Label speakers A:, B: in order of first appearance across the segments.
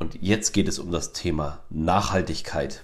A: und jetzt geht es um das Thema Nachhaltigkeit.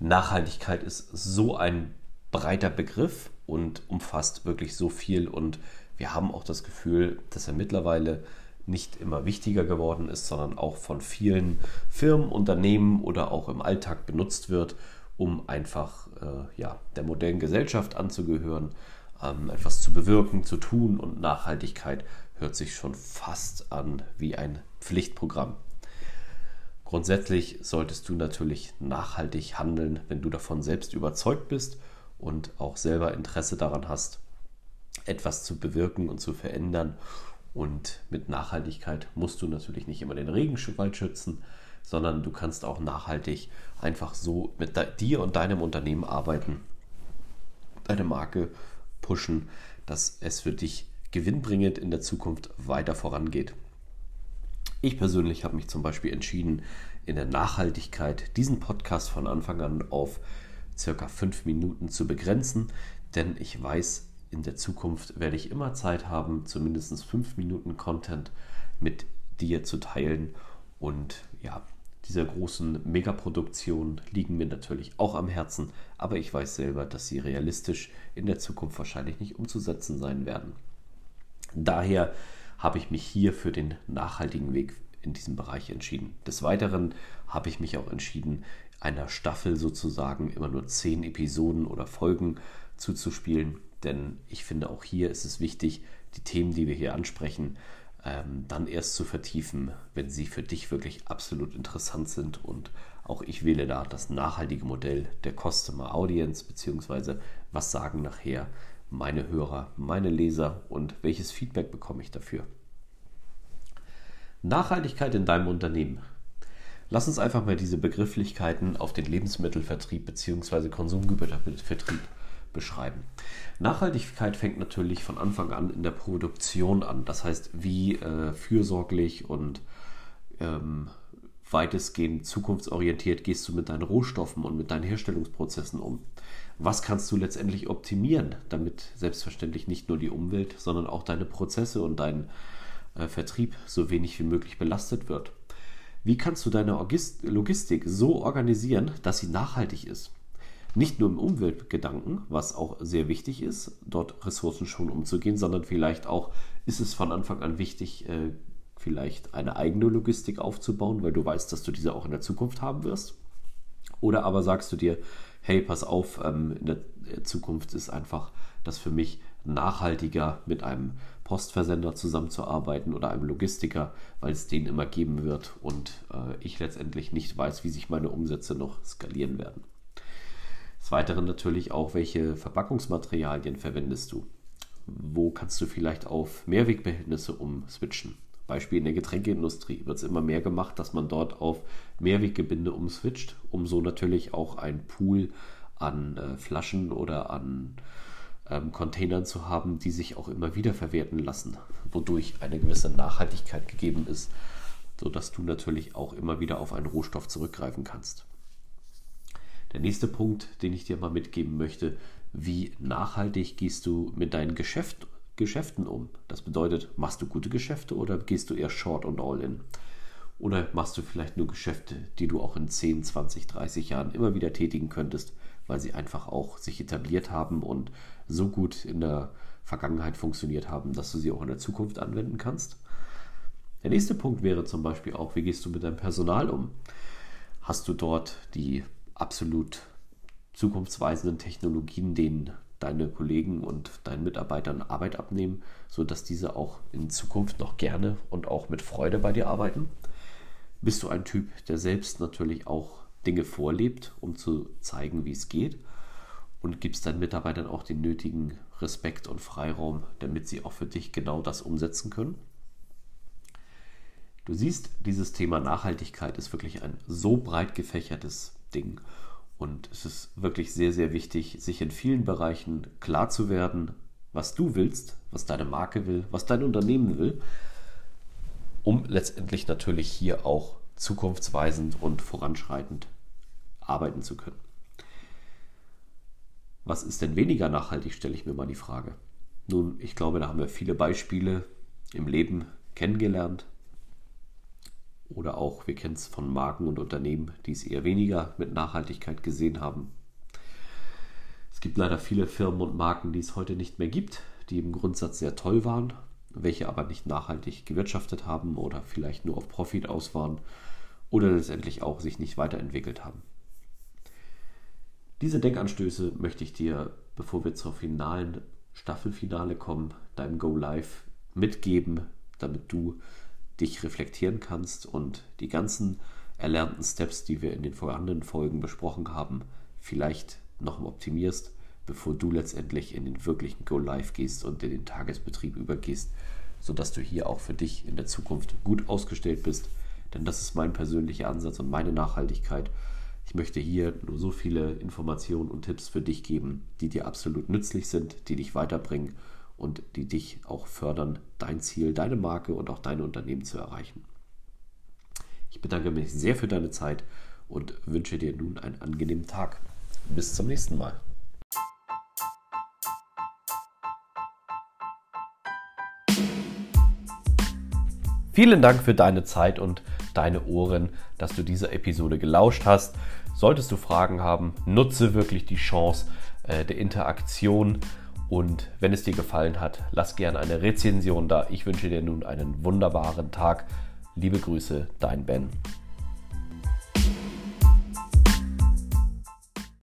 A: Nachhaltigkeit ist so ein breiter Begriff und umfasst wirklich so viel. Und wir haben auch das Gefühl, dass er mittlerweile nicht immer wichtiger geworden ist, sondern auch von vielen Firmen, Unternehmen oder auch im Alltag benutzt wird, um einfach äh, ja, der modernen Gesellschaft anzugehören, ähm, etwas zu bewirken, zu tun. Und Nachhaltigkeit hört sich schon fast an wie ein Pflichtprogramm. Grundsätzlich solltest du natürlich nachhaltig handeln, wenn du davon selbst überzeugt bist und auch selber Interesse daran hast, etwas zu bewirken und zu verändern. Und mit Nachhaltigkeit musst du natürlich nicht immer den Regenwald schützen, sondern du kannst auch nachhaltig einfach so mit dir und deinem Unternehmen arbeiten, deine Marke pushen, dass es für dich gewinnbringend in der Zukunft weiter vorangeht. Ich persönlich habe mich zum Beispiel entschieden, in der Nachhaltigkeit diesen Podcast von Anfang an auf circa fünf Minuten zu begrenzen, denn ich weiß, in der Zukunft werde ich immer Zeit haben, zumindest fünf Minuten Content mit dir zu teilen. Und ja, dieser großen Megaproduktion liegen mir natürlich auch am Herzen, aber ich weiß selber, dass sie realistisch in der Zukunft wahrscheinlich nicht umzusetzen sein werden. Daher habe ich mich hier für den nachhaltigen Weg in diesem Bereich entschieden. Des Weiteren habe ich mich auch entschieden, einer Staffel sozusagen immer nur zehn Episoden oder Folgen zuzuspielen, denn ich finde auch hier ist es wichtig, die Themen, die wir hier ansprechen, ähm, dann erst zu vertiefen, wenn sie für dich wirklich absolut interessant sind. Und auch ich wähle da das nachhaltige Modell der Customer Audience, beziehungsweise was sagen nachher meine Hörer, meine Leser und welches Feedback bekomme ich dafür. Nachhaltigkeit in deinem Unternehmen. Lass uns einfach mal diese Begrifflichkeiten auf den Lebensmittelvertrieb bzw. Konsumgütervertrieb beschreiben. Nachhaltigkeit fängt natürlich von Anfang an in der Produktion an. Das heißt, wie äh, fürsorglich und ähm, weitestgehend zukunftsorientiert gehst du mit deinen Rohstoffen und mit deinen Herstellungsprozessen um was kannst du letztendlich optimieren, damit selbstverständlich nicht nur die Umwelt, sondern auch deine Prozesse und dein äh, Vertrieb so wenig wie möglich belastet wird. Wie kannst du deine Logistik so organisieren, dass sie nachhaltig ist? Nicht nur im Umweltgedanken, was auch sehr wichtig ist, dort Ressourcen schon umzugehen, sondern vielleicht auch ist es von Anfang an wichtig, äh, vielleicht eine eigene Logistik aufzubauen, weil du weißt, dass du diese auch in der Zukunft haben wirst. Oder aber sagst du dir, hey, pass auf, ähm, in der Zukunft ist einfach das für mich nachhaltiger mit einem Postversender zusammenzuarbeiten oder einem Logistiker, weil es den immer geben wird und äh, ich letztendlich nicht weiß, wie sich meine Umsätze noch skalieren werden. Des Weiteren natürlich auch, welche Verpackungsmaterialien verwendest du? Wo kannst du vielleicht auf Mehrwegbehältnisse umswitchen? Beispiel in der Getränkeindustrie wird es immer mehr gemacht, dass man dort auf Mehrweggebinde umswitcht, um so natürlich auch einen Pool an äh, Flaschen oder an ähm, Containern zu haben, die sich auch immer wieder verwerten lassen, wodurch eine gewisse Nachhaltigkeit gegeben ist, sodass du natürlich auch immer wieder auf einen Rohstoff zurückgreifen kannst. Der nächste Punkt, den ich dir mal mitgeben möchte, wie nachhaltig gehst du mit deinem Geschäft Geschäften um. Das bedeutet, machst du gute Geschäfte oder gehst du eher Short und All-In? Oder machst du vielleicht nur Geschäfte, die du auch in 10, 20, 30 Jahren immer wieder tätigen könntest, weil sie einfach auch sich etabliert haben und so gut in der Vergangenheit funktioniert haben, dass du sie auch in der Zukunft anwenden kannst? Der nächste Punkt wäre zum Beispiel auch, wie gehst du mit deinem Personal um? Hast du dort die absolut zukunftsweisenden Technologien, denen deine Kollegen und deinen Mitarbeitern Arbeit abnehmen, sodass diese auch in Zukunft noch gerne und auch mit Freude bei dir arbeiten? Bist du ein Typ, der selbst natürlich auch Dinge vorlebt, um zu zeigen, wie es geht? Und gibst deinen Mitarbeitern auch den nötigen Respekt und Freiraum, damit sie auch für dich genau das umsetzen können? Du siehst, dieses Thema Nachhaltigkeit ist wirklich ein so breit gefächertes Ding. Und es ist wirklich sehr, sehr wichtig, sich in vielen Bereichen klar zu werden, was du willst, was deine Marke will, was dein Unternehmen will, um letztendlich natürlich hier auch zukunftsweisend und voranschreitend arbeiten zu können. Was ist denn weniger nachhaltig, stelle ich mir mal die Frage. Nun, ich glaube, da haben wir viele Beispiele im Leben kennengelernt. Oder auch, wir kennen es von Marken und Unternehmen, die es eher weniger mit Nachhaltigkeit gesehen haben. Es gibt leider viele Firmen und Marken, die es heute nicht mehr gibt, die im Grundsatz sehr toll waren, welche aber nicht nachhaltig gewirtschaftet haben oder vielleicht nur auf Profit aus waren oder letztendlich auch sich nicht weiterentwickelt haben. Diese Denkanstöße möchte ich dir, bevor wir zur finalen Staffelfinale kommen, deinem Go Live mitgeben, damit du dich reflektieren kannst und die ganzen erlernten Steps, die wir in den vorhandenen Folgen besprochen haben, vielleicht noch optimierst, bevor du letztendlich in den wirklichen Go Live gehst und in den Tagesbetrieb übergehst, sodass du hier auch für dich in der Zukunft gut ausgestellt bist. Denn das ist mein persönlicher Ansatz und meine Nachhaltigkeit. Ich möchte hier nur so viele Informationen und Tipps für dich geben, die dir absolut nützlich sind, die dich weiterbringen und die dich auch fördern, dein Ziel, deine Marke und auch dein Unternehmen zu erreichen. Ich bedanke mich sehr für deine Zeit und wünsche dir nun einen angenehmen Tag. Bis zum nächsten Mal. Vielen Dank für deine Zeit und deine Ohren, dass du dieser Episode gelauscht hast. Solltest du Fragen haben, nutze wirklich die Chance äh, der Interaktion. Und wenn es dir gefallen hat, lass gerne eine Rezension da. Ich wünsche dir nun einen wunderbaren Tag. Liebe Grüße, dein Ben.